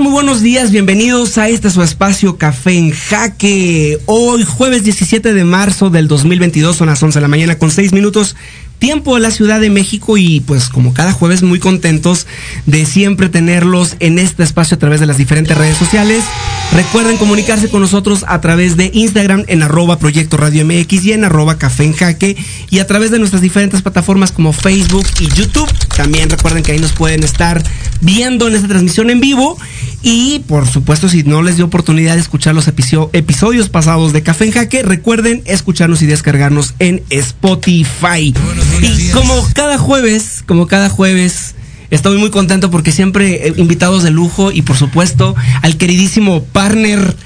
Muy buenos días, bienvenidos a este su espacio Café en Jaque. Hoy, jueves 17 de marzo del 2022, son las 11 de la mañana con 6 minutos tiempo de la Ciudad de México y pues como cada jueves muy contentos de siempre tenerlos en este espacio a través de las diferentes redes sociales. Recuerden comunicarse con nosotros a través de Instagram en arroba Proyecto Radio MX y en arroba Café en Jaque y a través de nuestras diferentes plataformas como Facebook y YouTube. También recuerden que ahí nos pueden estar viendo en esta transmisión en vivo y por supuesto si no les dio oportunidad de escuchar los episodios pasados de Café en Jaque, recuerden escucharnos y descargarnos en Spotify. Y como cada jueves, como cada jueves, estoy muy contento porque siempre invitados de lujo y por supuesto al queridísimo partner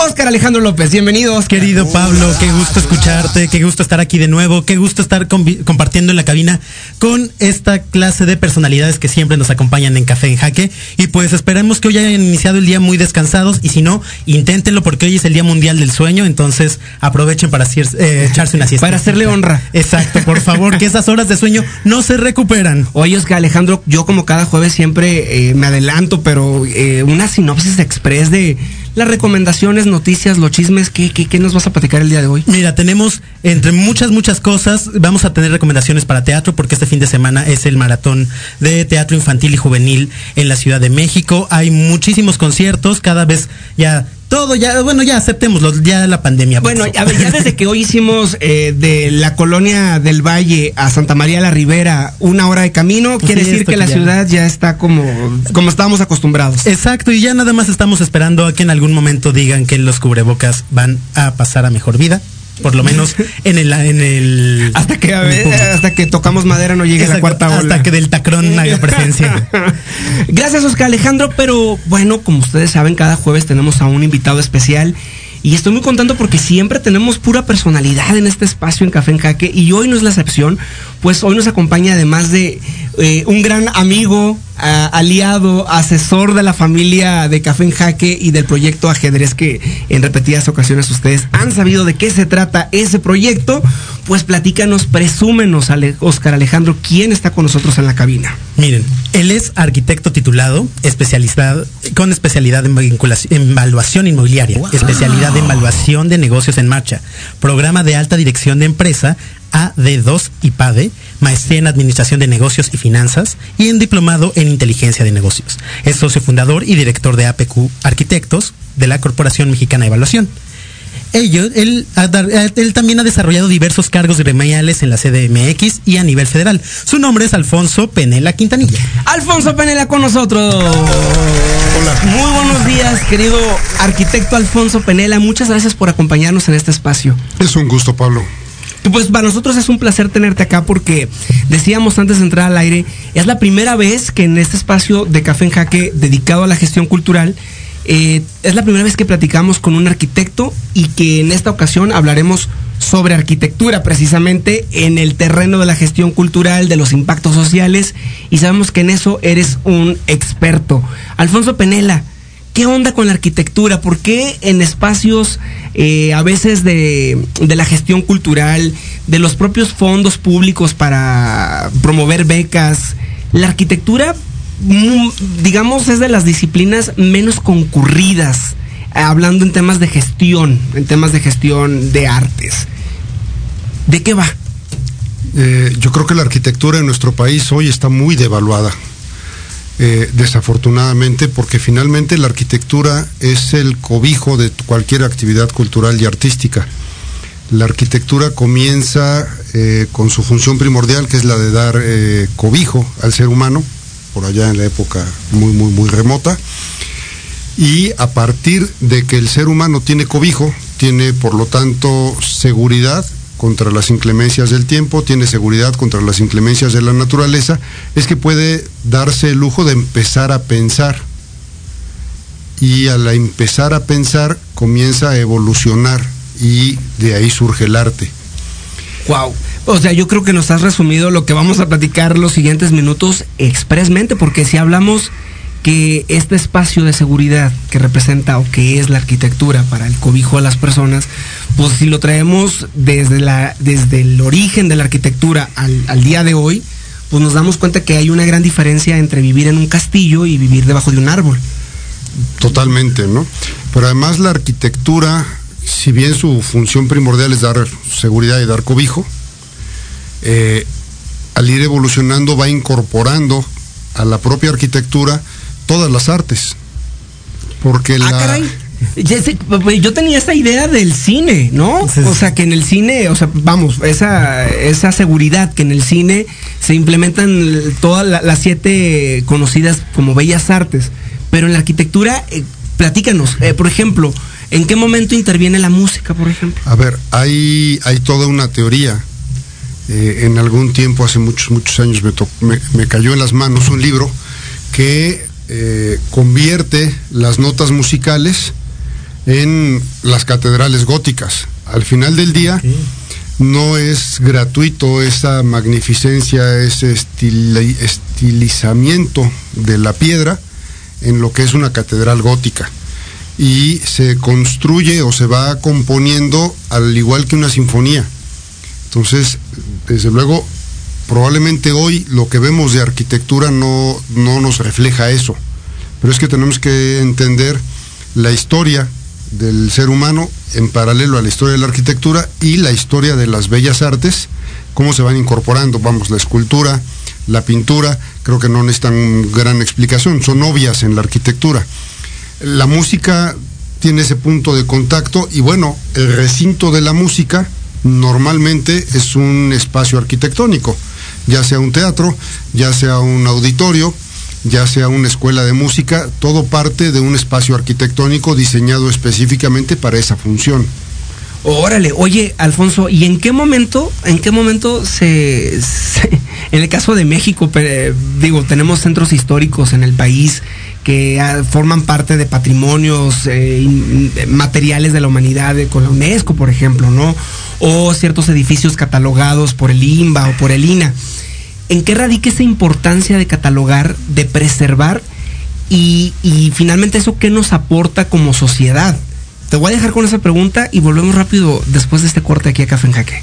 Oscar Alejandro López, bienvenido. Querido Pablo, qué gusto escucharte, qué gusto estar aquí de nuevo, qué gusto estar compartiendo en la cabina con esta clase de personalidades que siempre nos acompañan en Café en Jaque. Y pues esperemos que hoy hayan iniciado el día muy descansados y si no, inténtenlo porque hoy es el Día Mundial del Sueño, entonces aprovechen para eh, echarse una siesta. Para hacerle honra. Exacto, por favor, que esas horas de sueño no se recuperan. Oye, Oscar Alejandro, yo como cada jueves siempre eh, me adelanto, pero eh, una sinopsis express de las recomendaciones, noticias, los chismes, ¿qué, ¿qué, qué, nos vas a platicar el día de hoy? Mira, tenemos entre muchas, muchas cosas, vamos a tener recomendaciones para teatro porque este fin de semana es el maratón de teatro infantil y juvenil en la Ciudad de México. Hay muchísimos conciertos, cada vez ya todo ya, bueno, ya aceptémoslo, ya la pandemia. Bueno, ya, ya, desde que hoy hicimos eh, de la colonia del Valle a Santa María la Ribera una hora de camino, pues quiere sí, decir que, que la ya. ciudad ya está como, como estábamos acostumbrados. Exacto, y ya nada más estamos esperando a que en algún momento digan que los cubrebocas van a pasar a mejor vida por lo menos en el en el hasta que ver, hasta que tocamos madera no llegue Exacto, la cuarta ola. hasta que del tacrón haga presencia. Gracias Oscar Alejandro pero bueno como ustedes saben cada jueves tenemos a un invitado especial y estoy muy contento porque siempre tenemos pura personalidad en este espacio en Café en Jaque y hoy no es la excepción, pues hoy nos acompaña además de eh, un gran amigo, aliado, asesor de la familia de Café en Jaque y del proyecto Ajedrez que en repetidas ocasiones ustedes han sabido de qué se trata ese proyecto, pues platícanos, presúmenos, Ale Oscar Alejandro, quién está con nosotros en la cabina. Miren, él es arquitecto titulado, especialidad, con especialidad en, en evaluación inmobiliaria, wow. especialidad en evaluación de negocios en marcha, programa de alta dirección de empresa, AD2 y PADE, maestría en Administración de Negocios y Finanzas y en diplomado en Inteligencia de Negocios. Es socio fundador y director de APQ Arquitectos de la Corporación Mexicana de Evaluación. Ello, él, él, también ha desarrollado diversos cargos gremiales en la CDMX y a nivel federal. Su nombre es Alfonso Penela Quintanilla. Alfonso Penela con nosotros. Hola. Muy buenos días, querido arquitecto Alfonso Penela. Muchas gracias por acompañarnos en este espacio. Es un gusto, Pablo. Pues para nosotros es un placer tenerte acá porque decíamos antes de entrar al aire, es la primera vez que en este espacio de Café en Jaque dedicado a la gestión cultural, eh, es la primera vez que platicamos con un arquitecto y que en esta ocasión hablaremos sobre arquitectura precisamente en el terreno de la gestión cultural, de los impactos sociales y sabemos que en eso eres un experto. Alfonso Penela, ¿qué onda con la arquitectura? ¿Por qué en espacios eh, a veces de, la gestión cultural, de los propios fondos públicos para promover becas, la arquitectura, mm, digamos, es de las disciplinas menos concurridas, hablando en temas de gestión, en temas de gestión de artes? ¿De qué va? Eh, yo creo que la arquitectura en nuestro país hoy está muy devaluada. Eh, desafortunadamente, porque finalmente la arquitectura es el cobijo de cualquier actividad cultural y artística. La arquitectura comienza eh, con su función primordial, que es la de dar eh, cobijo al ser humano, por allá en la época muy, muy, muy remota. Y a partir de que el ser humano tiene cobijo, tiene por lo tanto seguridad contra las inclemencias del tiempo, tiene seguridad contra las inclemencias de la naturaleza, es que puede darse el lujo de empezar a pensar. Y al empezar a pensar comienza a evolucionar y de ahí surge el arte. Wow. O sea, yo creo que nos has resumido lo que vamos a platicar los siguientes minutos expresamente, porque si hablamos que este espacio de seguridad que representa o que es la arquitectura para el cobijo de las personas, pues si lo traemos desde, la, desde el origen de la arquitectura al, al día de hoy, pues nos damos cuenta que hay una gran diferencia entre vivir en un castillo y vivir debajo de un árbol. Totalmente, ¿no? Pero además la arquitectura, si bien su función primordial es dar seguridad y dar cobijo, eh, al ir evolucionando va incorporando a la propia arquitectura todas las artes. Porque ah, la... Caray. Yo tenía esa idea del cine, ¿no? O sea, que en el cine, o sea, vamos, esa, esa seguridad que en el cine se implementan todas las siete conocidas como bellas artes. Pero en la arquitectura, eh, platícanos, eh, por ejemplo, ¿en qué momento interviene la música, por ejemplo? A ver, hay, hay toda una teoría. Eh, en algún tiempo, hace muchos, muchos años, me, me, cayó en las manos un libro que convierte las notas musicales en las catedrales góticas. Al final del día, no es gratuito esa magnificencia, ese estilizamiento de la piedra, en lo que es una catedral gótica. Y se construye o se va componiendo al igual que una sinfonía. Entonces, desde luego, probablemente hoy lo que vemos de arquitectura no, no nos refleja eso. Pero es que tenemos que entender la historia del ser humano en paralelo a la historia de la arquitectura y la historia de las bellas artes, cómo se van incorporando, vamos, la escultura, la pintura, creo que no necesitan gran explicación, son obvias en la arquitectura. La música tiene ese punto de contacto y bueno, el recinto de la música normalmente es un espacio arquitectónico, ya sea un teatro, ya sea un auditorio, ya sea una escuela de música, todo parte de un espacio arquitectónico diseñado específicamente para esa función. Órale, oye, Alfonso, ¿y en qué momento, en qué momento se, en el caso de México, digo, tenemos centros históricos en el país que ah, forman parte de patrimonios eh, materiales de la humanidad, con la UNESCO, por ejemplo, ¿no? O ciertos edificios catalogados por el INBA o por el INA. ¿En qué radica esa importancia de catalogar, de preservar y, y finalmente eso qué nos aporta como sociedad? Te voy a dejar con esa pregunta y volvemos rápido después de este corte aquí a Café en Jaque.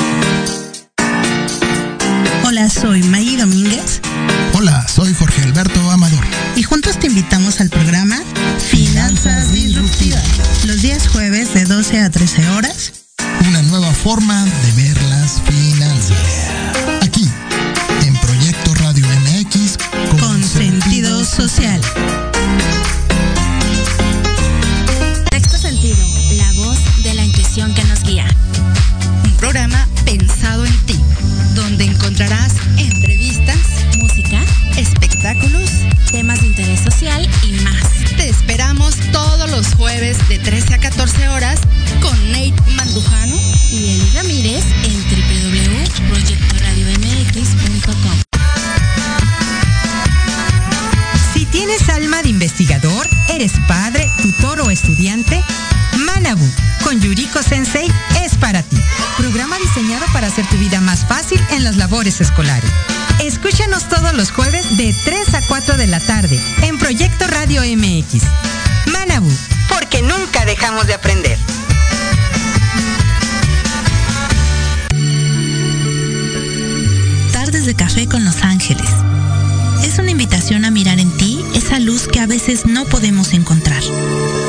Hola, soy Maggie Domínguez. Hola, soy Jorge Alberto Amador. Y juntos te invitamos al programa Finanzas Disruptivas. Los días jueves de 12 a 13 horas. Una nueva forma de ver las finanzas. Aquí, en Proyecto Radio MX. Con, con sentido social. Escolares. Escúchanos todos los jueves de 3 a 4 de la tarde en Proyecto Radio MX. Manabu, porque nunca dejamos de aprender. Tardes de café con Los Ángeles. Es una invitación a mirar en ti esa luz que a veces no podemos encontrar.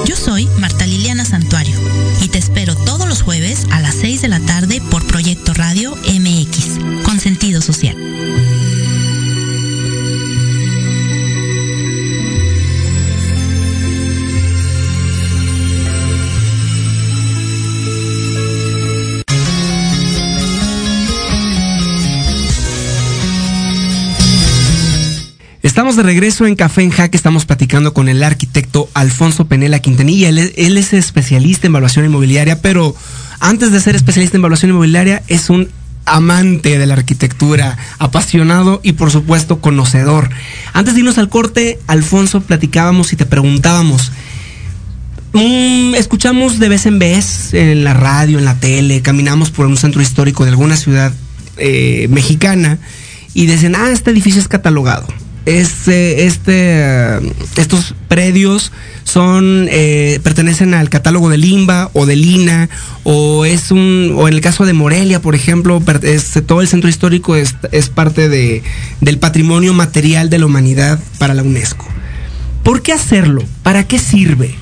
Yo soy Marta Liliana Santuario y te espero todos los jueves a las 6 de la tarde por Proyecto Radio MX, social. Estamos de regreso en Café en Jaque, estamos platicando con el arquitecto Alfonso Penela Quintanilla. Él, él, es especialista en evaluación inmobiliaria, pero antes de ser especialista en evaluación inmobiliaria es un amante de la arquitectura, apasionado y por supuesto conocedor. Antes de irnos al corte, Alfonso, platicábamos y te preguntábamos, mmm, escuchamos de vez en vez en la radio, en la tele, caminamos por un centro histórico de alguna ciudad eh, mexicana y dicen, ah, este edificio es catalogado este, este, estos predios son eh, pertenecen al catálogo de Limba o de Lina o es un o en el caso de Morelia por ejemplo es, todo el centro histórico es, es, parte de, del patrimonio material de la humanidad para la UNESCO. ¿Por qué hacerlo? ¿Para qué sirve?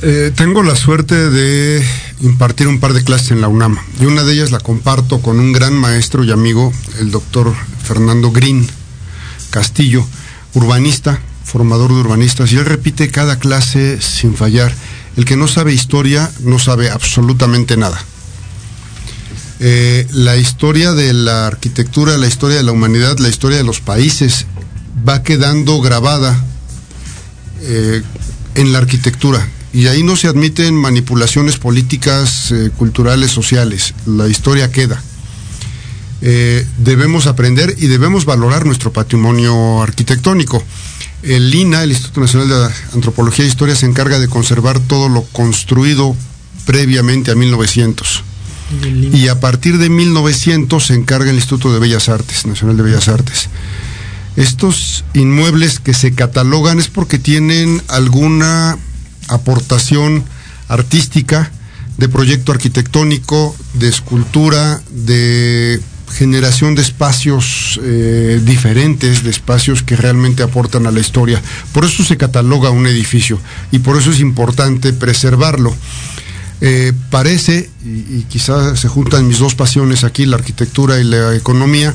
Eh, tengo la suerte de impartir un par de clases en la UNAM y una de ellas la comparto con un gran maestro y amigo, el doctor Fernando Green Castillo, urbanista, formador de urbanistas, y él repite cada clase sin fallar. El que no sabe historia no sabe absolutamente nada. Eh, la historia de la arquitectura, la historia de la humanidad, la historia de los países va quedando grabada eh, en la arquitectura. Y ahí no se admiten manipulaciones políticas, eh, culturales, sociales. La historia queda. Eh, debemos aprender y debemos valorar nuestro patrimonio arquitectónico. El INA, el Instituto Nacional de Antropología e Historia, se encarga de conservar todo lo construido previamente a 1900. Y a partir de 1900 se encarga el Instituto de Bellas Artes, Nacional de Bellas Artes. Estos inmuebles que se catalogan es porque tienen alguna aportación artística, de proyecto arquitectónico, de escultura, de generación de espacios eh, diferentes, de espacios que realmente aportan a la historia. Por eso se cataloga un edificio y por eso es importante preservarlo. Eh, parece, y, y quizás se juntan mis dos pasiones aquí, la arquitectura y la economía,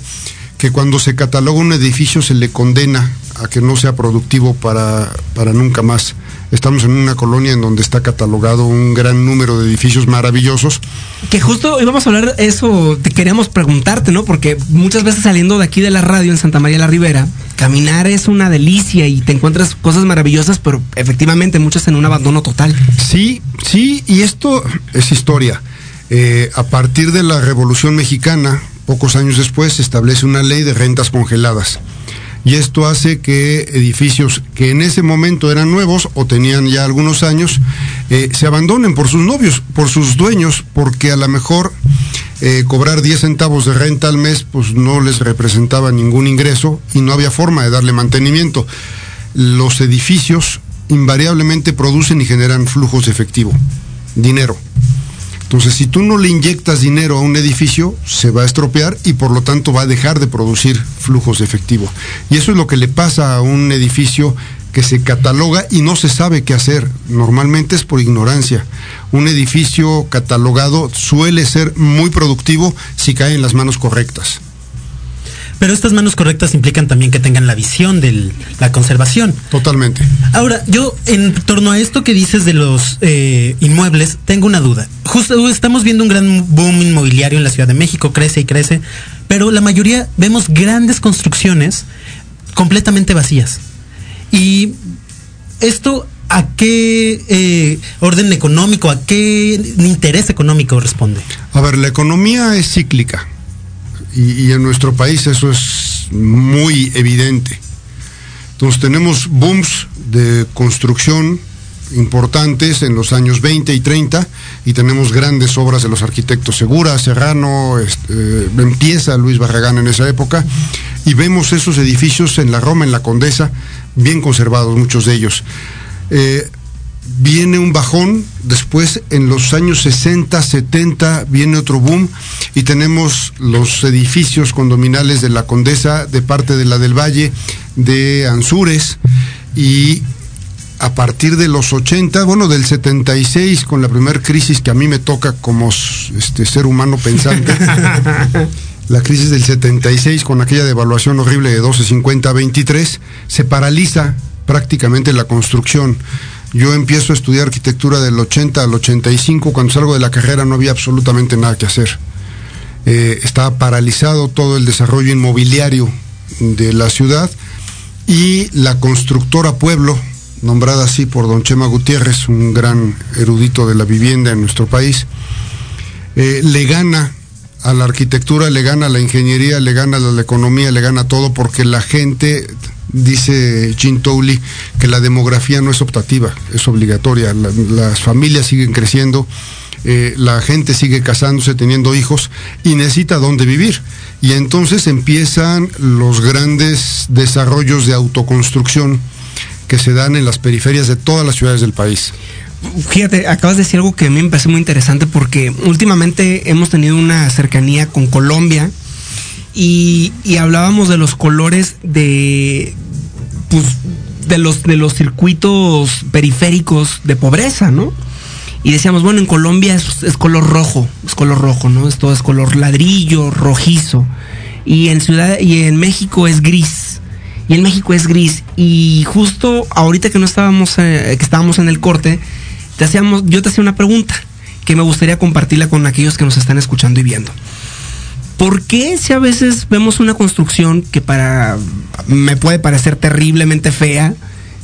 que cuando se cataloga un edificio se le condena a que no sea productivo para, para nunca más. Estamos en una colonia en donde está catalogado un gran número de edificios maravillosos. Que justo íbamos a hablar de eso, te queríamos preguntarte, ¿no? Porque muchas veces saliendo de aquí de la radio en Santa María la Ribera, caminar es una delicia y te encuentras cosas maravillosas, pero efectivamente muchas en un abandono total. Sí, sí, y esto es historia. Eh, a partir de la Revolución Mexicana, pocos años después, se establece una ley de rentas congeladas y esto hace que edificios que en ese momento eran nuevos o tenían ya algunos años eh, se abandonen por sus novios, por sus dueños, porque a lo mejor eh, cobrar 10 centavos de renta al mes pues no les representaba ningún ingreso y no había forma de darle mantenimiento. Los edificios invariablemente producen y generan flujos de efectivo, dinero. Entonces, si tú no le inyectas dinero a un edificio, se va a estropear y por lo tanto va a dejar de producir flujos de efectivo. Y eso es lo que le pasa a un edificio que se cataloga y no se sabe qué hacer. Normalmente es por ignorancia. Un edificio catalogado suele ser muy productivo si cae en las manos correctas. Pero estas manos correctas implican también que tengan la visión de la conservación. Totalmente. Ahora, yo en torno a esto que dices de los eh, inmuebles, tengo una duda. Justo estamos viendo un gran boom inmobiliario en la Ciudad de México, crece y crece, pero la mayoría vemos grandes construcciones completamente vacías. Y esto ¿A qué eh, orden económico, a qué interés económico responde? A ver, la economía es cíclica y, en nuestro país eso es muy evidente. Entonces tenemos booms de construcción importantes en los años 20 y 30 y tenemos grandes obras de los arquitectos Segura, Serrano, este, empieza Luis Barragán en esa época y vemos esos edificios en la Roma, en la Condesa, bien conservados, muchos de ellos. Eh, viene un bajón, después en los años 60, 70 viene otro boom y tenemos los edificios condominales de la Condesa, de parte de la del Valle, de Ansures, y a partir de los 80, bueno, del 76, con la primera crisis que a mí me toca como este, ser humano pensante, la crisis del 76, con aquella devaluación horrible de 12.50 a 23, se paraliza prácticamente la construcción. Yo empiezo a estudiar arquitectura del 80 al 85, cuando salgo de la carrera no había absolutamente nada que hacer. Eh, estaba paralizado todo el desarrollo inmobiliario de la ciudad y la constructora Pueblo, nombrada así por don Chema Gutiérrez, un gran erudito de la vivienda en nuestro país, eh, le gana a la arquitectura, le gana a la ingeniería, le gana a la economía, le gana todo, porque la gente, dice Jim Towley, que la demografía no es optativa, es obligatoria. las familias siguen creciendo, eh, la gente sigue casándose, teniendo hijos y necesita dónde vivir. Y entonces empiezan los grandes desarrollos de autoconstrucción que se dan en las periferias de todas las ciudades del país. Fíjate, acabas de decir algo que a mí me parece muy interesante porque últimamente hemos tenido una cercanía con Colombia y, hablábamos de los colores de, pues, de los, de los circuitos periféricos de pobreza, ¿no? Y decíamos, bueno, en Colombia es, color rojo, es color rojo, ¿no? Es todo es color ladrillo, rojizo. Y en Ciudad, y en México es gris y en México es gris. Y justo ahorita que no estábamos, eh, que estábamos en el corte, te hacíamos, yo te hacía una pregunta que me gustaría compartirla con aquellos que nos están escuchando y viendo. ¿Por qué si a veces vemos una construcción que para me puede parecer terriblemente fea?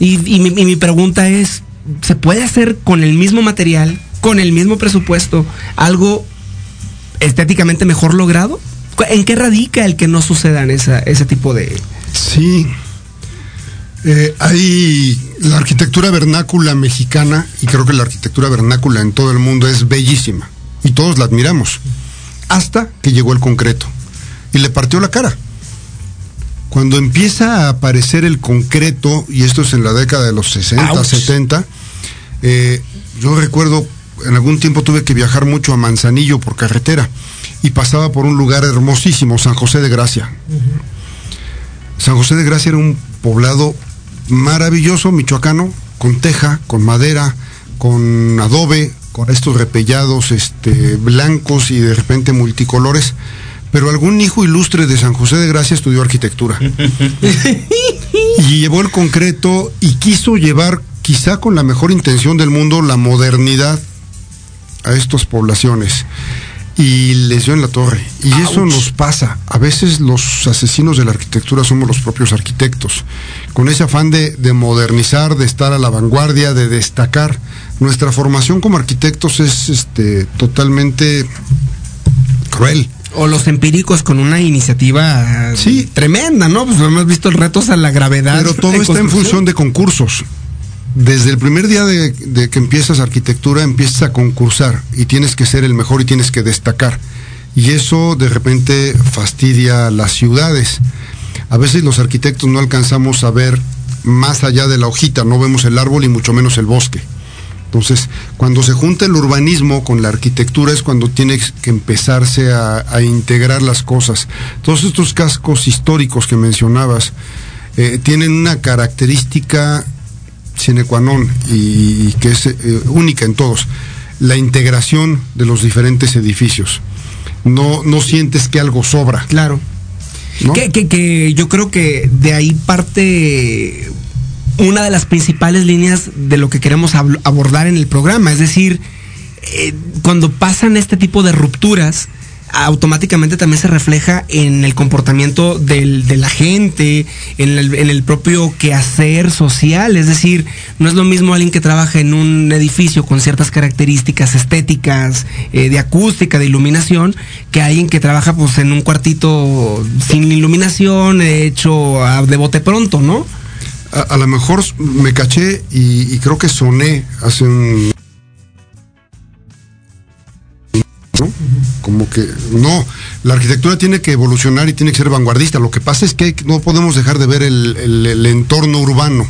Y, mi, y mi pregunta es, ¿se puede hacer con el mismo material, con el mismo presupuesto, algo estéticamente mejor logrado? ¿En qué radica el que no sucedan esa, ese tipo de, Sí. Eh, hay la arquitectura vernácula mexicana, y creo que la arquitectura vernácula en todo el mundo es bellísima, y todos la admiramos, hasta que llegó el concreto, y le partió la cara. Cuando empieza a aparecer el concreto, y esto es en la década de los 60, 70, eh, yo recuerdo, en algún tiempo tuve que viajar mucho a Manzanillo por carretera, y pasaba por un lugar hermosísimo, San José de Gracia. San José de Gracia era un poblado maravilloso, michoacano, con teja, con madera, con adobe, con estos repellados este, blancos y de repente multicolores. Pero algún hijo ilustre de San José de Gracia estudió arquitectura. y llevó el concreto y quiso llevar, quizá con la mejor intención del mundo, la modernidad a estas poblaciones y les dio en la torre. Y eso nos pasa. A veces los asesinos de la arquitectura somos los propios arquitectos. Con ese afán de, modernizar, de estar a la vanguardia, de destacar. Nuestra formación como arquitectos es este, totalmente cruel. O los empíricos con una iniciativa sí. tremenda, ¿no? Pues hemos visto el retos a la gravedad. Pero todo está en función de concursos desde el primer día de, que empiezas arquitectura empiezas a concursar y tienes que ser el mejor y tienes que destacar. Y eso de repente fastidia las ciudades. A veces los arquitectos no alcanzamos a ver más allá de la hojita, no vemos el árbol y mucho menos el bosque. Entonces, cuando se junta el urbanismo con la arquitectura es cuando tiene que empezarse a, integrar las cosas. Todos estos cascos históricos que mencionabas eh, tienen una característica sine qua non y, que es eh, única en todos, la integración de los diferentes edificios. No, no sientes que algo sobra. Claro. Que, que, yo creo que de ahí parte una de las principales líneas de lo que queremos abordar en el programa. Es decir, eh, cuando pasan este tipo de rupturas, automáticamente también se refleja en el comportamiento de la gente, en el, propio quehacer social. Es decir, no es lo mismo alguien que trabaja en un edificio con ciertas características estéticas, eh, de acústica, de iluminación, que alguien que trabaja pues en un cuartito sin iluminación, hecho de bote pronto, ¿no? A, lo mejor me caché y creo que soné hace un Como que no, la arquitectura tiene que evolucionar y tiene que ser vanguardista. Lo que pasa es que no podemos dejar de ver el, entorno urbano.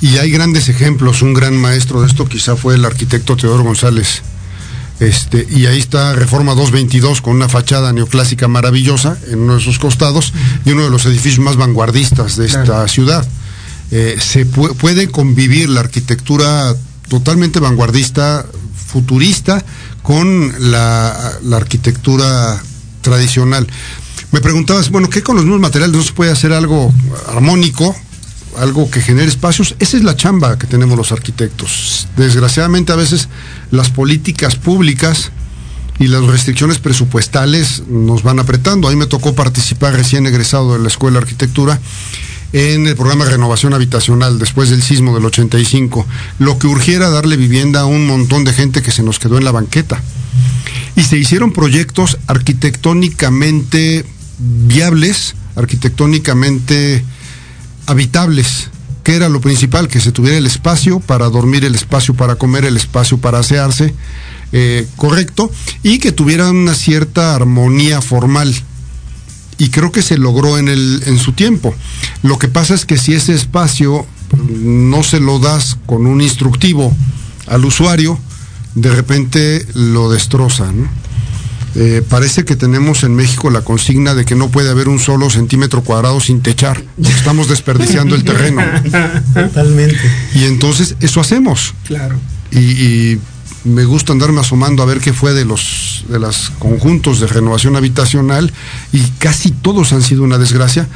Y hay grandes ejemplos. Un gran maestro de esto quizá fue el arquitecto Teodoro González. Este, y ahí está Reforma 222 con una fachada neoclásica maravillosa en uno de sus costados y uno de los edificios más vanguardistas de esta ciudad. Eh, se puede convivir la arquitectura totalmente vanguardista, futurista, con la, arquitectura tradicional. Me preguntabas, bueno, ¿qué con los mismos materiales no se puede hacer algo armónico, algo que genere espacios? Esa es la chamba que tenemos los arquitectos. Desgraciadamente a veces las políticas públicas y las restricciones presupuestales nos van apretando. A mí me tocó participar recién egresado de la Escuela de Arquitectura en el programa de renovación habitacional después del sismo del 85, lo que urgiera darle vivienda a un montón de gente que se nos quedó en la banqueta. Y se hicieron proyectos arquitectónicamente viables, arquitectónicamente habitables, que era lo principal, que se tuviera el espacio para dormir, el espacio para comer, el espacio para asearse, eh, correcto, y que tuviera una cierta armonía formal y creo que se logró en, el, en su tiempo. Lo que pasa es que si ese espacio no se lo das con un instructivo al usuario, de repente lo destroza. Eh, parece que tenemos en México la consigna de que no puede haber un solo centímetro cuadrado sin techar. Estamos desperdiciando el terreno. Totalmente. Y entonces eso hacemos. Claro. y me gusta andarme asomando a ver qué fue de los de los conjuntos de renovación habitacional y casi todos han sido una desgracia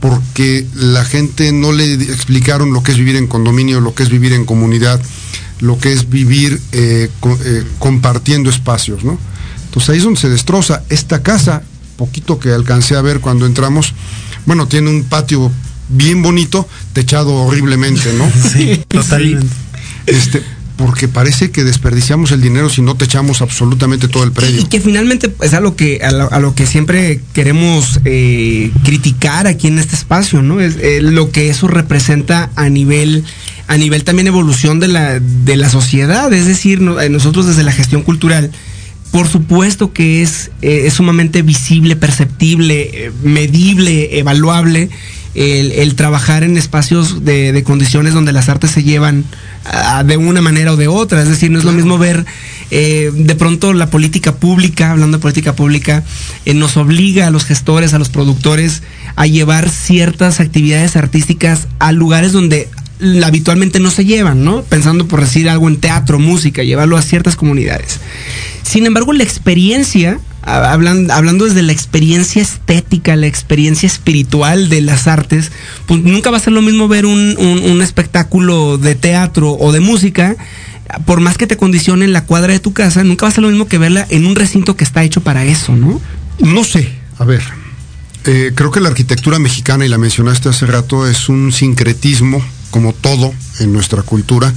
porque la gente no le explicaron lo que es vivir en condominio, lo que es vivir en comunidad, lo que es vivir eh, eh, compartiendo espacios, ¿no? Entonces ahí es donde se destroza esta casa, poquito que alcancé a ver cuando entramos, bueno, tiene un patio bien bonito, techado horriblemente, ¿no? Sí, totalmente. Este, porque parece que desperdiciamos el dinero si no te echamos absolutamente todo el predio. Y, que finalmente es a lo que, a lo, que siempre queremos eh, criticar aquí en este espacio, ¿no? Es eh, lo que eso representa a nivel a nivel también evolución de la, de la sociedad, es decir, eh, nosotros desde la gestión cultural, por supuesto que es, es sumamente visible, perceptible, medible, evaluable el, trabajar en espacios de, condiciones donde las artes se llevan ah, de una manera o de otra. Es decir, no es lo mismo ver eh, de pronto la política pública, hablando de política pública, eh, nos obliga a los gestores, a los productores, a llevar ciertas actividades artísticas a lugares donde habitualmente no se llevan, ¿no? Pensando por decir algo en teatro, música, llevarlo a ciertas comunidades. Sin embargo, la experiencia hablando, desde la experiencia estética, la experiencia espiritual de las artes, pues nunca va a ser lo mismo ver un, un, espectáculo de teatro o de música por más que te condicione en la cuadra de tu casa, nunca va a ser lo mismo que verla en un recinto que está hecho para eso, ¿no? No sé, a ver, eh, creo que la arquitectura mexicana, y la mencionaste hace rato, es un sincretismo, como todo en nuestra cultura,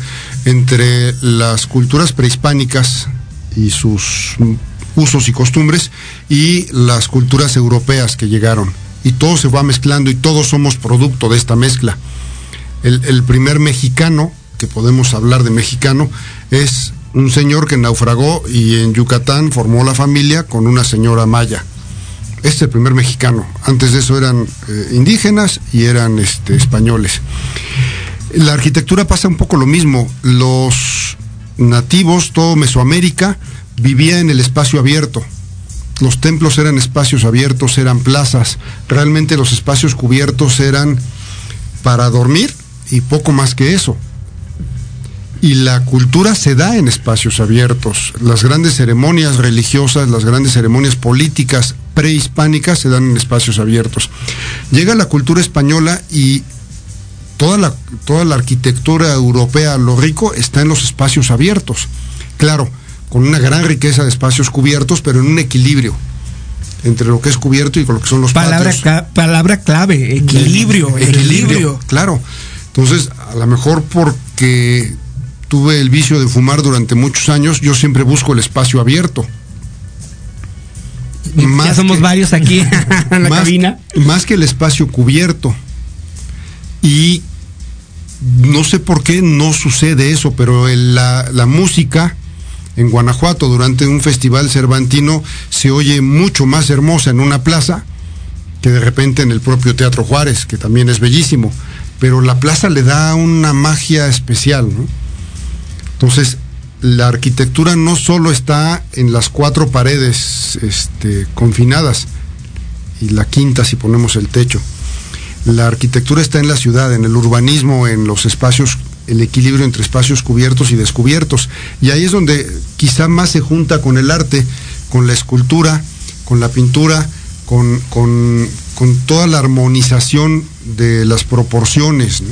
entre las culturas prehispánicas y sus usos y costumbres y las culturas europeas que llegaron. Y todo se va mezclando y todos somos producto de esta mezcla. El, primer mexicano, que podemos hablar de mexicano, es un señor que naufragó y en Yucatán formó la familia con una señora maya. Este es el primer mexicano. Antes de eso eran eh, indígenas y eran este, españoles. La arquitectura pasa un poco lo mismo. Los nativos, todo Mesoamérica, vivía en el espacio abierto. Los templos eran espacios abiertos, eran plazas. Realmente los espacios cubiertos eran para dormir y poco más que eso. Y la cultura se da en espacios abiertos. Las grandes ceremonias religiosas, las grandes ceremonias políticas prehispánicas se dan en espacios abiertos. Llega la cultura española y toda la, toda la arquitectura europea, lo rico, está en los espacios abiertos. Claro, con una gran riqueza de espacios cubiertos, pero en un equilibrio entre lo que es cubierto y con lo que son los palabra palabra clave, equilibrio, equilibrio, Claro. Entonces, a lo mejor porque tuve el vicio de fumar durante muchos años, yo siempre busco el espacio abierto. Más ya somos varios aquí en la cabina. Más que el espacio cubierto. Y no sé por qué no sucede eso, pero la, la música en Guanajuato. Durante un festival cervantino se oye mucho más hermosa en una plaza que de repente en el propio Teatro Juárez, que también es bellísimo, pero la plaza le da una magia especial, Entonces, la arquitectura no solo está en las cuatro paredes este, confinadas, y la quinta si ponemos el techo. La arquitectura está en la ciudad, en el urbanismo, en los espacios, el equilibrio entre espacios cubiertos y descubiertos. Y ahí es donde quizá más se junta con el arte, con la escultura, con la pintura, con, con, con toda la armonización de las proporciones.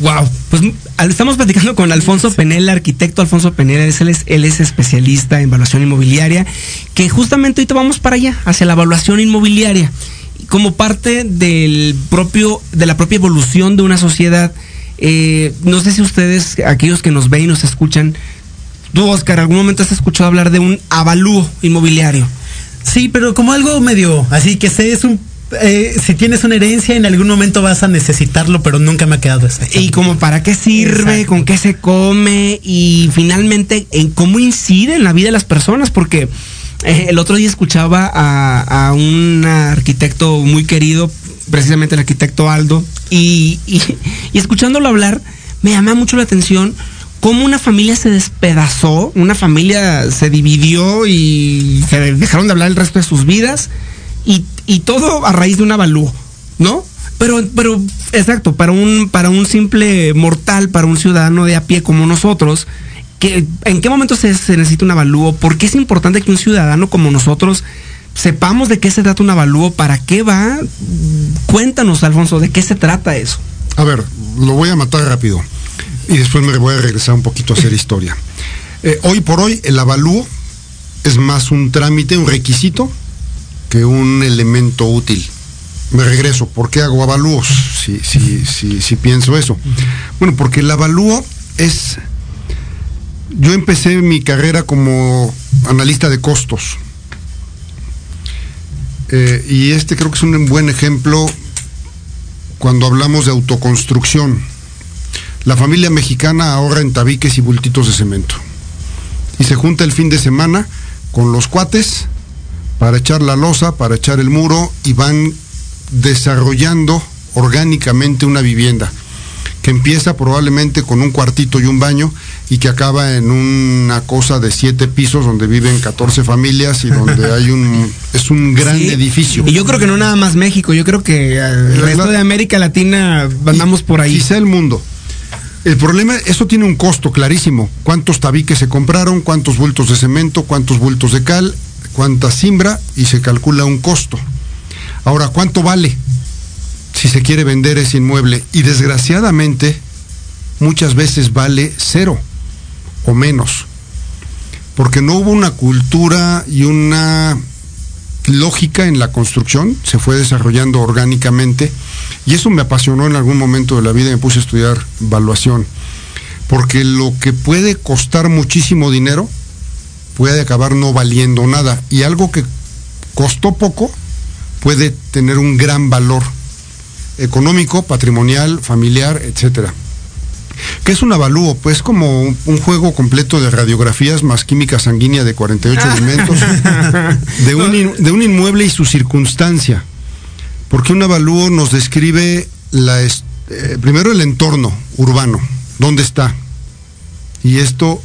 Wow, pues estamos platicando con Alfonso Penel, arquitecto Alfonso Penel, él es, él es especialista en evaluación inmobiliaria, que justamente ahorita vamos para allá, hacia la evaluación inmobiliaria, como parte del propio, de la propia evolución de una sociedad. Eh, no sé si ustedes, aquellos que nos ven y nos escuchan, tú, Oscar, ¿algún momento has escuchado hablar de un avalúo inmobiliario? Sí, pero como algo medio, así que sé, es un eh, si tienes una herencia, en algún momento vas a necesitarlo, pero nunca me ha quedado eso. Y como para qué sirve, con qué se come y finalmente en cómo incide en la vida de las personas, porque eh, el otro día escuchaba a, un arquitecto muy querido, precisamente el arquitecto Aldo, y, y, y escuchándolo hablar, me llama mucho la atención cómo una familia se despedazó, una familia se dividió y se dejaron de hablar el resto de sus vidas y, todo a raíz de un avalúo, ¿no? Pero, pero, exacto, para un, para un simple mortal, para un ciudadano de a pie como nosotros, que, ¿en qué momento se, necesita un avalúo? ¿Por qué es importante que un ciudadano como nosotros sepamos de qué se trata un avalúo? ¿Para qué va? Cuéntanos, Alfonso, ¿de qué se trata eso? A ver, lo voy a matar rápido y después me voy a regresar un poquito a hacer historia. Eh, hoy por hoy el avalúo es más un trámite, un requisito que un elemento útil. Me regreso, ¿por qué hago avalúos? Si, si, si, si pienso eso. Bueno, porque el avalúo es... Yo empecé mi carrera como analista de costos. Eh, y este creo que es un buen ejemplo cuando hablamos de autoconstrucción. La familia mexicana ahorra en tabiques y bultitos de cemento. Y se junta el fin de semana con los cuates para echar la losa, para echar el muro y van desarrollando orgánicamente una vivienda que empieza probablemente con un cuartito y un baño y que acaba en una cosa de siete pisos donde viven 14 familias y donde hay un es un gran edificio. Y yo creo que no nada más México, yo creo que eh, el resto de América Latina andamos por ahí. Quizá el mundo. El problema, eso tiene un costo clarísimo. ¿Cuántos tabiques se compraron? ¿Cuántos bultos de cemento? ¿Cuántos bultos de cal? cuánta simbra y se calcula un costo. Ahora, ¿cuánto vale si se quiere vender ese inmueble? Y desgraciadamente, muchas veces vale cero o menos, porque no hubo una cultura y una lógica en la construcción, se fue desarrollando orgánicamente, y eso me apasionó en algún momento de la vida y me puse a estudiar evaluación, porque lo que puede costar muchísimo dinero, puede acabar no valiendo nada. Y algo que costó poco puede tener un gran valor económico, patrimonial, familiar, etcétera. ¿Qué es un avalúo? Pues como un, juego completo de radiografías más química sanguínea de 48 elementos de un, de un inmueble y su circunstancia. Porque un avalúo nos describe la, eh, primero el entorno urbano, dónde está. Y esto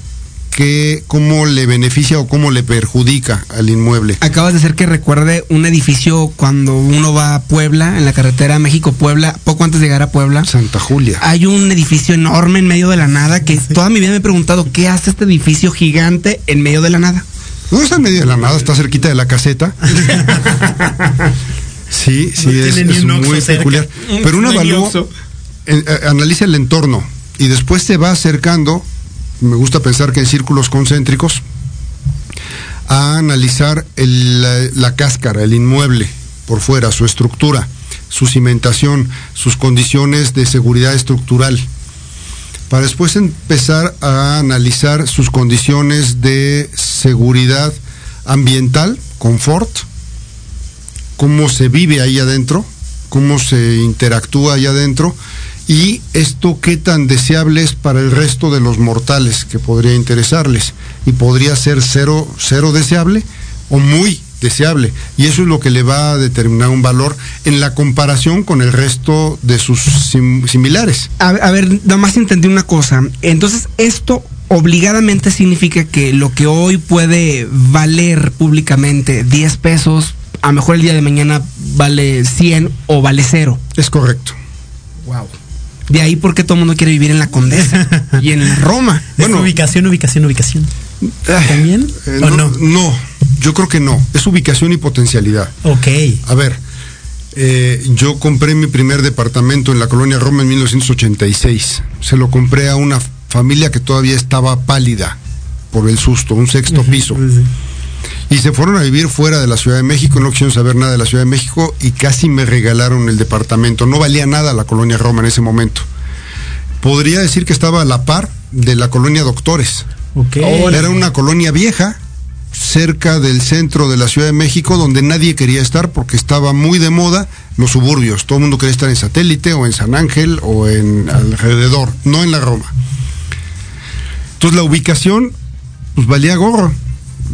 cómo le beneficia o cómo le perjudica al inmueble. Acabas de hacer que recuerde un edificio cuando uno va a Puebla, en la carretera México-Puebla, poco antes de llegar a Puebla. Santa Julia. Hay un edificio enorme en medio de la nada que toda mi vida me he preguntado qué hace este edificio gigante en medio de la nada. No está en medio de la nada, está cerquita de la caseta. sí, sí, es, muy peculiar. Pero un avalúo eh, eh, analiza el entorno y después se va acercando me gusta pensar que en círculos concéntricos, a analizar la, cáscara, el inmueble por fuera, su estructura, su cimentación, sus condiciones de seguridad estructural, para después empezar a analizar sus condiciones de seguridad ambiental, confort, cómo se vive ahí adentro, cómo se interactúa ahí adentro y esto qué tan deseable es para el resto de los mortales que podría interesarles y podría ser cero, cero deseable o muy deseable y eso es lo que le va a determinar un valor en la comparación con el resto de sus similares. A, a, ver, nada más entendí una cosa. Entonces, esto obligadamente significa que lo que hoy puede valer públicamente 10 pesos a lo mejor el día de mañana vale 100 o vale cero. Es correcto. Wow. De ahí porque todo el mundo quiere vivir en la Condesa y en la Roma. Bueno, ubicación, ubicación, ubicación. Ah, ¿También? Eh, ¿O no, no? yo creo que no. Es ubicación y potencialidad. Ok. A ver, eh, yo compré mi primer departamento en la colonia Roma en 1986. Se lo compré a una familia que todavía estaba pálida por el susto, un sexto piso. Y se fueron a vivir fuera de la Ciudad de México, no quisieron saber nada de la Ciudad de México y casi me regalaron el departamento. No valía nada la colonia Roma en ese momento. Podría decir que estaba a la par de la colonia Doctores. Era una colonia vieja, cerca del centro de la Ciudad de México, donde nadie quería estar porque estaba muy de moda los suburbios. Todo el mundo quería estar en satélite o en San Ángel o en alrededor, no en la Roma. Entonces la ubicación, pues valía gorro.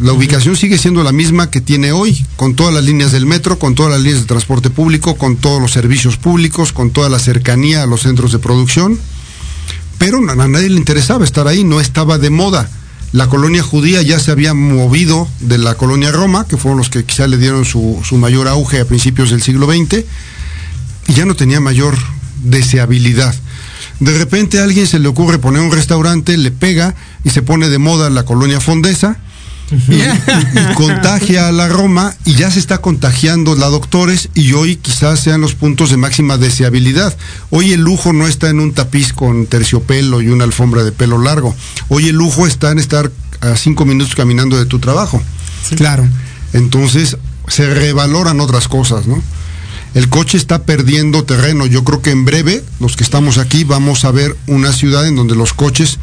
La ubicación sigue siendo la misma que tiene hoy, con todas las líneas del metro, con todas las líneas de transporte público, con todos los servicios públicos, con toda la cercanía a los centros de producción. Pero a nadie le interesaba estar ahí, no estaba de moda la colonia judía ya se había movido de la colonia Roma, que fueron los que quizá le dieron su, mayor auge a principios del siglo XX, y ya no tenía mayor deseabilidad. De repente a alguien se le ocurre poner un restaurante, le pega y se pone de moda la colonia fondesa, y, contagia a la Roma y ya se está contagiando la doctores y hoy quizás sean los puntos de máxima deseabilidad. Hoy el lujo no está en un tapiz con terciopelo y una alfombra de pelo largo. Hoy el lujo está en estar a cinco minutos caminando de tu trabajo. Claro. Entonces se revaloran otras cosas, ¿no? El coche está perdiendo terreno. Yo creo que en breve, los que estamos aquí, vamos a ver una ciudad en donde los coches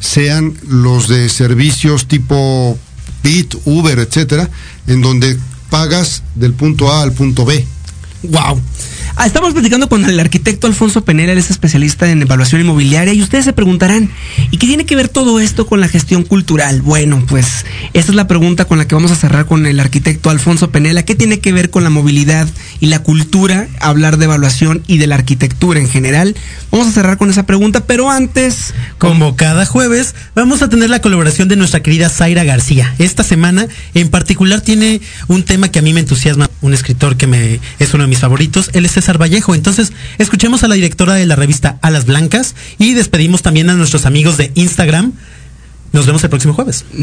sean los de servicios tipo Bit, Uber, etcétera, en donde pagas del punto A al punto B. Wow. Ah, estamos platicando con el arquitecto Alfonso Penera, él es especialista en evaluación inmobiliaria y ustedes se preguntarán, ¿y qué tiene que ver todo esto con la gestión cultural? Bueno, pues esta es la pregunta con la que vamos a cerrar con el arquitecto Alfonso Penela. ¿Qué tiene que ver con la movilidad y la cultura hablar de evaluación y de la arquitectura en general? Vamos a cerrar con esa pregunta, pero antes... Como cada jueves, vamos a tener la colaboración de nuestra querida Zaira García. Esta semana en particular tiene un tema que a mí me entusiasma, un escritor que me es uno de mis favoritos, él es César Vallejo. Entonces, escuchemos a la directora de la revista Alas Blancas y despedimos también a nuestros amigos de Instagram. Nos vemos el próximo jueves.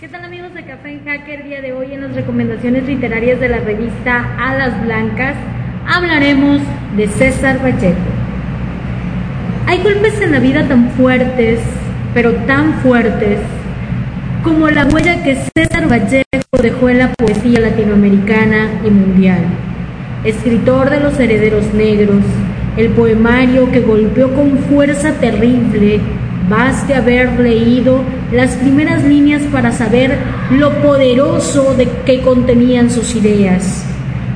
¿Qué tal amigos de Café en Hacker? Día de hoy en las recomendaciones literarias de la revista Alas Blancas hablaremos de César Vallejo. Hay golpes en la vida tan fuertes, pero tan fuertes, como la huella que César Vallejo dejó en la poesía latinoamericana y mundial. Escritor de Los Herederos Negros, el poemario que golpeó con fuerza terrible, baste haber leído las primeras líneas para saber lo poderoso de que contenían sus ideas,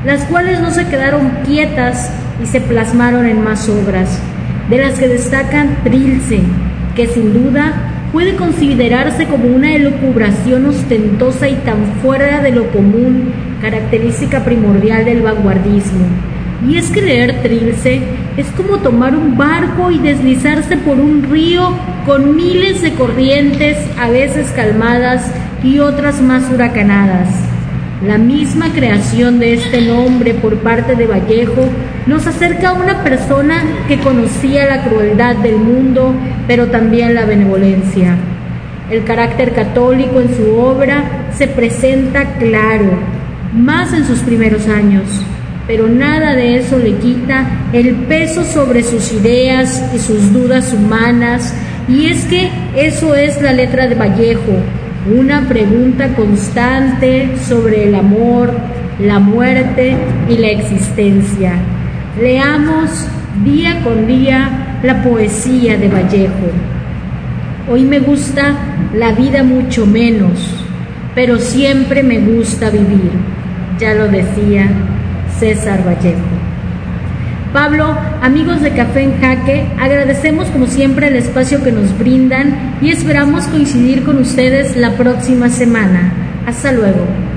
las cuales no se quedaron quietas y se plasmaron en más obras, de las que destacan Trilce, que sin duda puede considerarse como una elucubración ostentosa y tan fuera de lo común, característica primordial del vanguardismo. Y es que leer Trilce es como tomar un barco y deslizarse por un río con miles de corrientes, a veces calmadas y otras más huracanadas. La misma creación de este nombre por parte de Vallejo nos acerca a una persona que conocía la crueldad del mundo, pero también la benevolencia. El carácter católico en su obra se presenta claro, más en sus primeros años, pero nada de eso le quita el peso sobre sus ideas y sus dudas humanas, y es que eso es la letra de Vallejo, una pregunta constante sobre el amor, la muerte y la existencia. Leamos día con día la poesía de Vallejo. Hoy me gusta la vida mucho menos, pero siempre me gusta vivir, ya lo decía César Vallejo. Pablo, amigos de Café en Jaque, agradecemos como siempre el espacio que nos brindan y esperamos coincidir con ustedes la próxima semana. Hasta luego.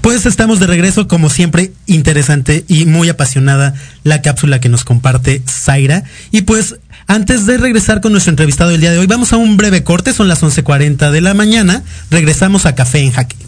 Pues estamos de regreso, como siempre, interesante y muy apasionada la cápsula que nos comparte Zaira. Y pues Antes de regresar con nuestro entrevistado del día de hoy, vamos a un breve corte, son las 11.40 de la mañana. Regresamos a Café en Jaque.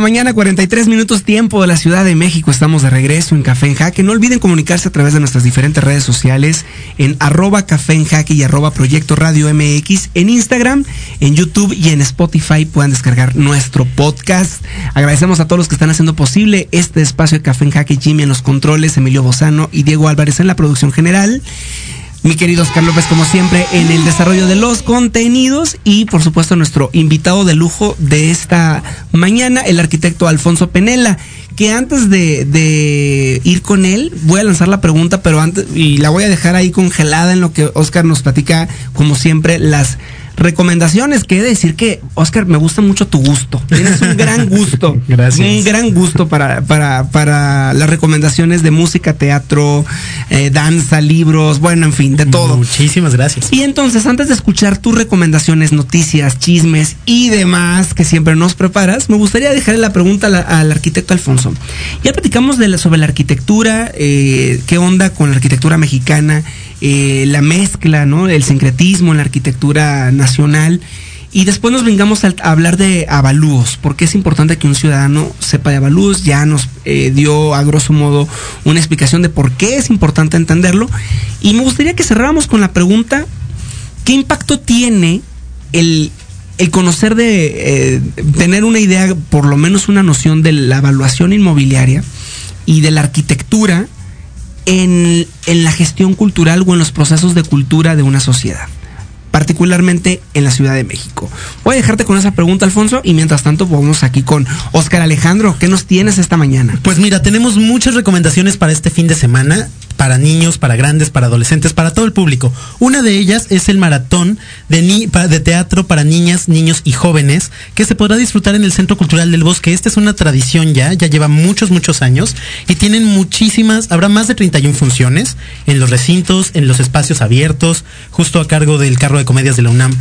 mañana, 43 minutos tiempo de la Ciudad de México. Estamos de regreso en Café en Jaque. No olviden comunicarse a través de nuestras diferentes redes sociales en arroba Café en Jaque y arroba Proyecto Radio MX en Instagram, en YouTube y en Spotify puedan descargar nuestro podcast. Agradecemos a todos los que están haciendo posible este espacio de Café en Jaque, Jimmy en los controles, Emilio Bozano y Diego Álvarez en la producción general. Mi querido Oscar López, como siempre, en el desarrollo de los contenidos y, por supuesto, nuestro invitado de lujo de esta mañana, el arquitecto Alfonso Penela, que antes de, ir con él, voy a lanzar la pregunta, pero antes, y la voy a dejar ahí congelada en lo que Oscar nos platica, como siempre, las recomendaciones, que he de decir que, Oscar, me gusta mucho tu gusto. Tienes un gran gusto. Gracias. Un gran gusto para, para, para las recomendaciones de música, teatro, eh, danza, libros, bueno, en fin, de todo. Muchísimas gracias. Y entonces, antes de escuchar tus recomendaciones, noticias, chismes y demás que siempre nos preparas, me gustaría dejarle la pregunta al, al arquitecto Alfonso. Ya platicamos de la- sobre la arquitectura, eh, qué onda con la arquitectura mexicana, eh, la mezcla, ¿no? El sincretismo en la arquitectura nacional. Y después nos vengamos a, hablar de avalúos, porque es importante que un ciudadano sepa de avalúos. Ya nos eh, dio a grosso modo una explicación de por qué es importante entenderlo. Y me gustaría que cerráramos con la pregunta, ¿qué impacto tiene el, el conocer de eh, tener una idea, por lo menos una noción de la evaluación inmobiliaria y de la arquitectura en, en la gestión cultural o en los procesos de cultura de una sociedad? particularmente en la Ciudad de México. Voy a dejarte con esa pregunta, Alfonso, y mientras tanto vamos aquí con Oscar Alejandro. ¿Qué nos tienes esta mañana? Pues mira, tenemos muchas recomendaciones para este fin de semana, para niños, para grandes, para adolescentes, para todo el público. Una de ellas es el maratón de, ni- de teatro para niñas, niños y jóvenes, que se podrá disfrutar en el Centro Cultural del Bosque. Esta es una tradición ya, ya lleva muchos, muchos años, y tienen muchísimas, habrá más de 31 funciones en los recintos, en los espacios abiertos, justo a cargo del carro de comedias de la UNAM.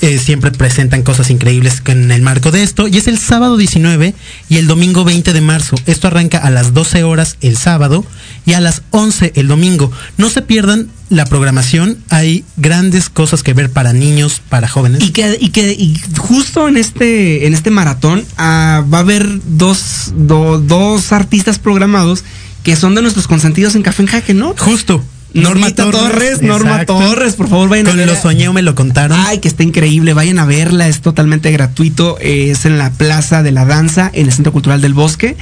eh, siempre presentan cosas increíbles en el marco de esto, y es el sábado 19 y el domingo 20 de marzo. Esto arranca a las 12 horas el sábado y a las 11 el domingo. No se pierdan la programación, hay grandes cosas que ver para niños, para jóvenes. Y que, y que y justo en este, en este maratón ah, va a haber dos, do- dos artistas programados que son de nuestros consentidos en Café en Jaque, ¿no? Justo. Normita Torres, Norma exacto. Torres, por favor vayan a Con ver. lo soñé o me lo contaron. Ay, que está increíble, vayan a verla, es totalmente gratuito, eh, es en la Plaza de la Danza, en el Centro Cultural del Bosque.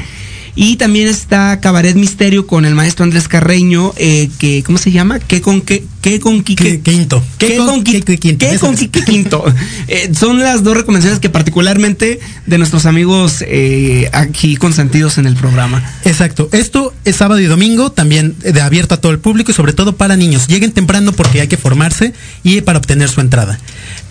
Y también está Cabaret Misterio con el maestro Andrés Carreño, eh, que, ¿cómo se llama? ¿Qué con qué? ¿Qué con Quique? Qué- Quinto. ¿Qué con Quique Quinto? ¿Qué con Quique Quinto? Eh, son las dos recomendaciones que particularmente de nuestros amigos eh, aquí consentidos en el programa. Exacto. Esto es sábado y domingo, también de abierto a todo el público y sobre todo para niños. Lleguen temprano porque hay que formarse y para obtener su entrada.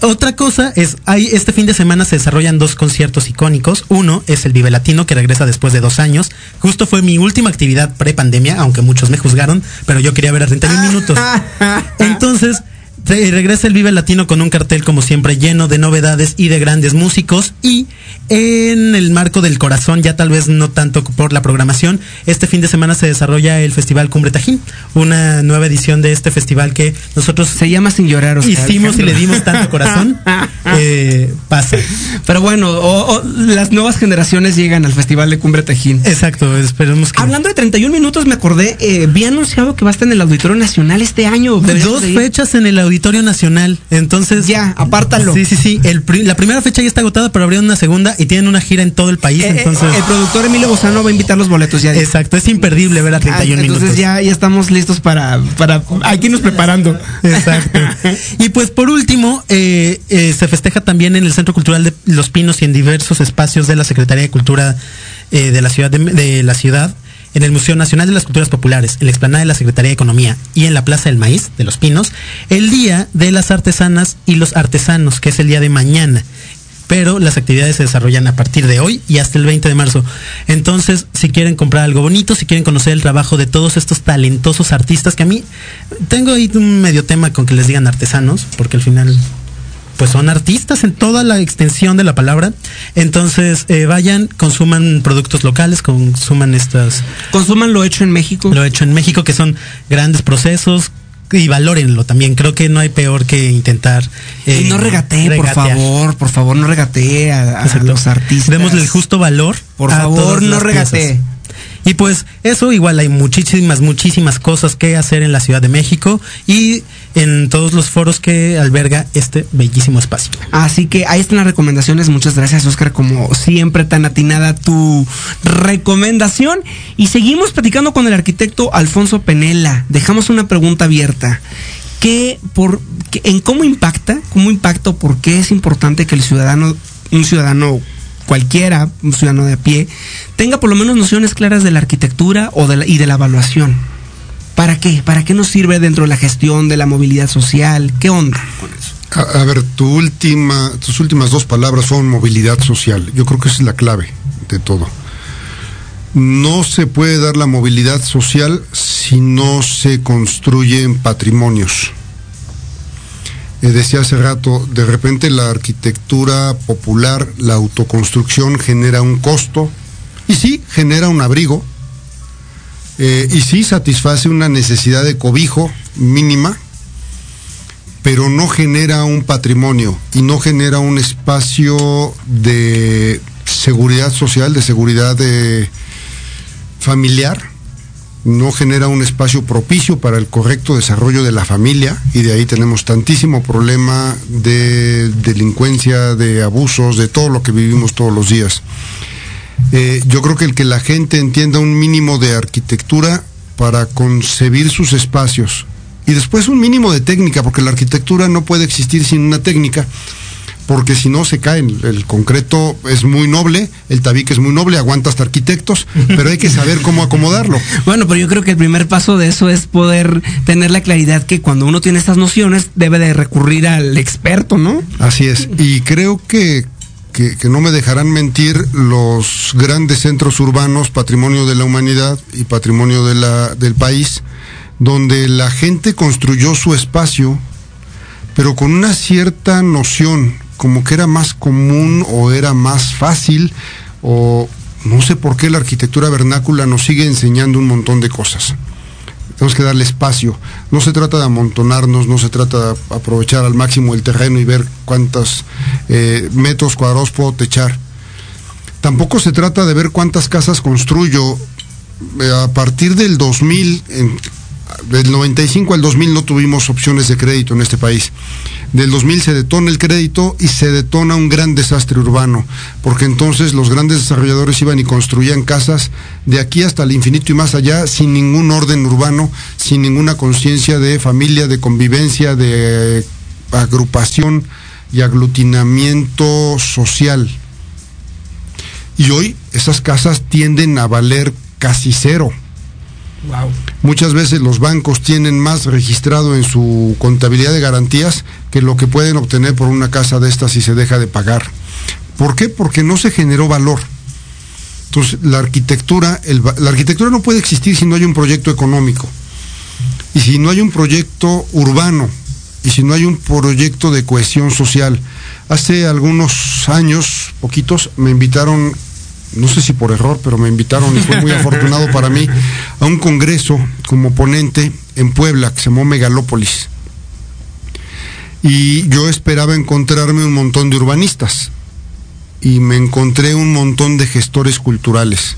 Otra cosa es, hay, este fin de semana se desarrollan dos conciertos icónicos. Uno es el Vive Latino, que regresa después de dos años. Justo fue mi última actividad pre-pandemia, aunque muchos me juzgaron, pero yo quería ver a 31 minutos. Entonces, re- regresa el Vive Latino con un cartel como siempre lleno de novedades y de grandes músicos y en el marco del corazón, ya tal vez no tanto por la programación, este fin de semana se desarrolla el Festival Cumbre Tajín, una nueva edición de este festival que nosotros Se llama Sin Llorar, Oscar hicimos y le dimos tanto corazón. Eh, pasa. Pero bueno, o- o las nuevas generaciones llegan al Festival de Cumbre Tajín. Exacto, esperemos que... Hablando de 31 minutos, me acordé, eh, vi anunciado que va a estar en el Auditorio Nacional este año. Dos fechas en el Auditorio Nacional, entonces... Ya, apártalo. Sí, sí, sí. El la primera fecha ya está agotada, pero abrieron una segunda y tienen una gira en todo el país, Eh, eh, entonces... el productor Emilio Bozano va a invitar los boletos ya. Exacto, es imperdible ver a 31 Ah, Entonces minutos. ya, ya estamos listos para, para aquí nos preparando. Exacto. Y pues por último, eh, eh, se festeja también en el Centro Cultural de Los Pinos y en diversos espacios de la Secretaría de Cultura eh, de la ciudad de, de la ciudad, en el Museo Nacional de las Culturas Populares, en la explanada de la Secretaría de Economía y en la Plaza del Maíz de Los Pinos, el Día de las Artesanas y los Artesanos, que es el día de mañana. Pero las actividades se desarrollan a partir de hoy y hasta el 20 de marzo. Entonces, si quieren comprar algo bonito, si quieren conocer el trabajo de todos estos talentosos artistas, que a mí tengo ahí un medio tema con que les digan artesanos, porque al final pues son artistas en toda la extensión de la palabra. Entonces, eh, vayan, consuman productos locales, consuman estas, Consuman lo hecho en México. lo hecho en México, que son grandes procesos. Y valórenlo también. Creo que no hay peor que intentar. eh, y no regatee, por favor, por favor, no regatee a, los artistas. Démosle el justo valor. Por favor, no regatee. piezas. Y pues eso igual hay muchísimas, muchísimas cosas que hacer en la Ciudad de México y en todos los foros que alberga este bellísimo espacio. Así que ahí están las recomendaciones. Muchas gracias, Oscar, como siempre tan atinada tu recomendación. Y seguimos platicando con el arquitecto Alfonso Penela. Dejamos una pregunta abierta. ¿Qué por qué- en cómo impacta, cómo impacta por qué es importante que el ciudadano, un ciudadano cualquiera, un ciudadano de a pie, tenga por lo menos nociones claras de la arquitectura o de la- y de la evaluación? ¿Para qué? ¿Para qué nos sirve dentro de la gestión de la movilidad social? ¿Qué onda con eso? A, ver, tu última, tus últimas dos palabras son movilidad social. Yo creo que esa es la clave de todo. No se puede dar la movilidad social si no se construyen patrimonios. Eh, decía hace rato, de repente la arquitectura popular, la autoconstrucción genera un costo y sí, genera un abrigo eh, y sí satisface una necesidad de cobijo mínima, pero no genera un patrimonio y no genera un espacio de seguridad social, de seguridad de familiar, no genera un espacio propicio para el correcto desarrollo de la familia y de ahí tenemos tantísimo problema de delincuencia, de abusos, de todo lo que vivimos todos los días. Eh, yo creo que el que la gente entienda un mínimo de arquitectura para concebir sus espacios Y después un mínimo de técnica, porque la arquitectura no puede existir sin una técnica porque si no se caen. El concreto es muy noble, el tabique es muy noble, aguanta hasta arquitectos, pero hay que saber cómo acomodarlo. Bueno, pero yo creo que el primer paso de eso es poder tener la claridad que cuando uno tiene estas nociones debe de recurrir al experto, ¿no? Así es. Y creo que, que, no me dejarán mentir los grandes centros urbanos, patrimonio de la humanidad y patrimonio de la, del país, donde la gente construyó su espacio, pero con una cierta noción como que era más común o era más fácil o no sé por qué la arquitectura vernácula nos sigue enseñando un montón de cosas. Tenemos que darle espacio. No se trata de amontonarnos, no se trata de aprovechar al máximo el terreno y ver cuántos eh, metros cuadrados puedo techar. Tampoco se trata de ver cuántas casas construyo. Eh, a partir del 2000, en, del 95 al 2000 no tuvimos opciones de crédito en este país. Del 2000 se detona el crédito y se detona un gran desastre urbano, porque entonces los grandes desarrolladores iban y construían casas de aquí hasta el infinito y más allá sin ningún orden urbano, sin ninguna conciencia de familia, de convivencia, de agrupación y aglutinamiento social. Y hoy esas casas tienden a valer casi cero. Wow. Muchas veces los bancos tienen más registrado en su contabilidad de garantías que lo que pueden obtener por una casa de estas si se deja de pagar. ¿Por qué? Porque no se generó valor. Entonces, la arquitectura, el, la arquitectura no puede existir si no hay un proyecto económico. Y si no hay un proyecto urbano, y si no hay un proyecto de cohesión social. Hace algunos años, poquitos, me invitaron no sé si por error, pero me invitaron y fue muy afortunado para mí a un congreso como ponente en Puebla que se llamó Megalópolis. Y yo esperaba encontrarme un montón de urbanistas y me encontré un montón de gestores culturales.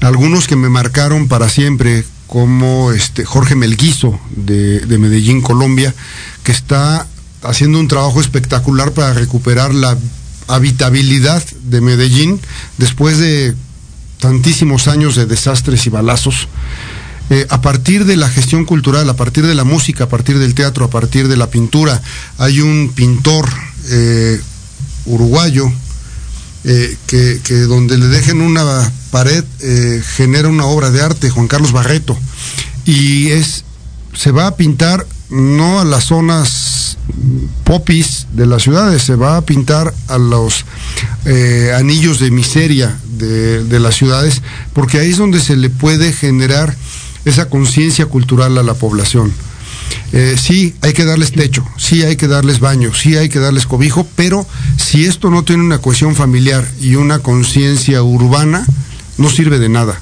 Algunos que me marcaron para siempre, como este Jorge Melguizo de, de Medellín, Colombia, que está haciendo un trabajo espectacular para recuperar la habitabilidad de Medellín después de tantísimos años de desastres y balazos. Eh, a partir de la gestión cultural, a partir de la música, a partir del teatro, a partir de la pintura, hay un pintor eh, uruguayo eh, que, que, donde le dejen una pared genera una obra de arte, Juan Carlos Barreto, y es se va a pintar no a las zonas popis de las ciudades, se va a pintar a los eh, anillos de miseria de, las ciudades, porque ahí es donde se le puede generar esa conciencia cultural a la población. Eh, sí, hay que darles techo, sí hay que darles baño, sí hay que darles cobijo, pero si esto no tiene una cohesión familiar y una conciencia urbana, no sirve de nada.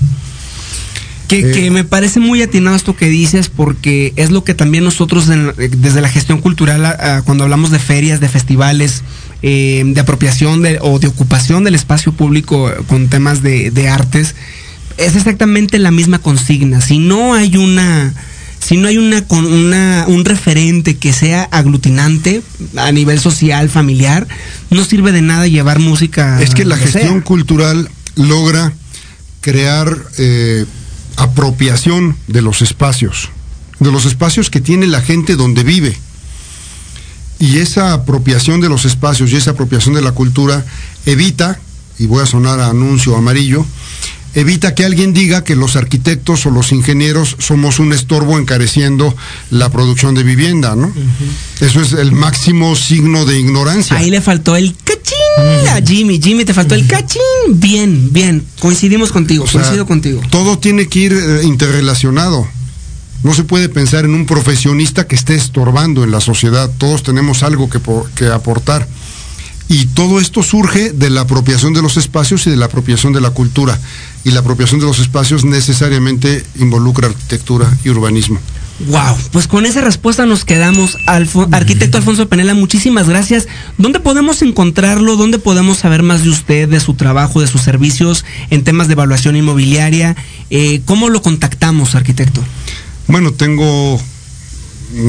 Que, eh, que, me parece muy atinado esto que dices porque es lo que también nosotros en, desde la gestión cultural a, a, cuando hablamos de ferias, de festivales, eh, de apropiación de, o de ocupación del espacio público con temas de, de, artes, es exactamente la misma consigna. Si no hay una si no hay una, una un referente que sea aglutinante a nivel social, familiar, no sirve de nada llevar música. Es que la gestión sea. cultural logra crear eh, apropiación de los espacios, de los espacios que tiene la gente donde vive. Y esa apropiación de los espacios y esa apropiación de la cultura evita, y voy a sonar a anuncio amarillo, evita que alguien diga que los arquitectos o los ingenieros somos un estorbo encareciendo la producción de vivienda, ¿no? Uh -huh. Eso es el máximo signo de ignorancia. Ahí le faltó el cachín Jimmy. Jimmy, te faltó el cachín. Bien, bien. Coincidimos contigo, o sea, coincido contigo. Todo tiene que ir eh, interrelacionado. No se puede pensar en un profesionista que esté estorbando en la sociedad. Todos tenemos algo que, que aportar. Y todo esto surge de la apropiación de los espacios y de la apropiación de la cultura. Y la apropiación de los espacios necesariamente involucra arquitectura y urbanismo. Wow, pues con esa respuesta nos quedamos. Alfo Arquitecto Alfonso Penela, muchísimas gracias. ¿Dónde podemos encontrarlo? ¿Dónde podemos saber más de usted, de su trabajo, de sus servicios en temas de evaluación inmobiliaria? Eh, ¿Cómo lo contactamos, arquitecto? Bueno, tengo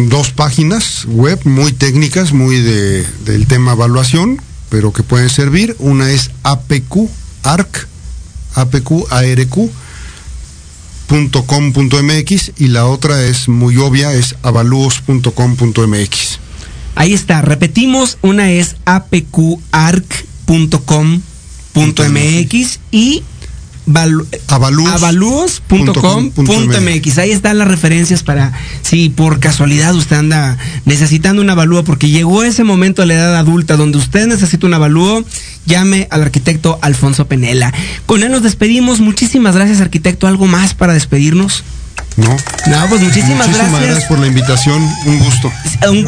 dos páginas web muy técnicas, muy de, del tema evaluación, pero que pueden servir. Una es APQ, ARC, APQ, ARQ, .com.mx y la otra es muy obvia, es avalúos.com.mx. Ahí está, repetimos, una es apqarc.com.mx y avalúos.com.mx. Ahí están las referencias para si por casualidad usted anda necesitando un avalúo porque llegó ese momento de la edad adulta donde usted necesita un avalúo, llame al arquitecto Alfonso Penela. Con él nos despedimos. Muchísimas gracias, arquitecto. ¿Algo más para despedirnos? No. No, pues muchísimas, gracias. por la invitación, un gusto.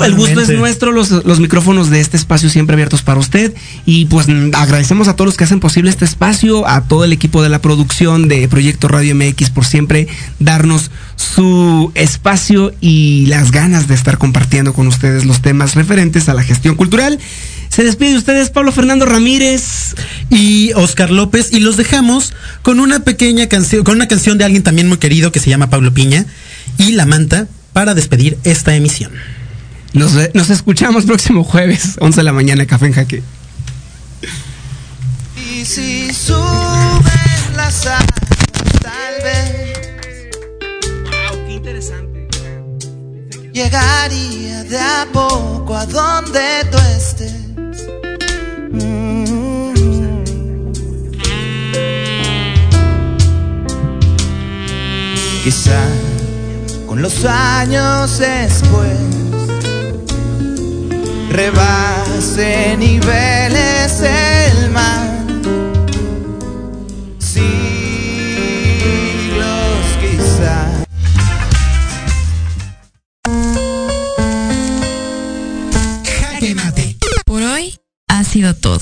el gusto es nuestro, los, los, micrófonos de este espacio siempre abiertos para usted. Y pues agradecemos a todos los que hacen posible este espacio, a todo el equipo de la producción de Proyecto Radio MX por siempre darnos su espacio y las ganas de estar compartiendo con ustedes los temas referentes a la gestión cultural. Se despide de ustedes Pablo Fernando Ramírez y Oscar López y los dejamos con una pequeña canción, con una canción de alguien también muy querido que se llama Pablo Piña y La Manta para despedir esta emisión. Nos, nos escuchamos próximo jueves, 11 de la mañana, Café en Jaque. Y si suben las tal vez. Wow, qué interesante. Llegaría de a poco a donde tú estés Quizá con los años después rebase niveles el mar. Siglos quizá. Por hoy ha sido todo.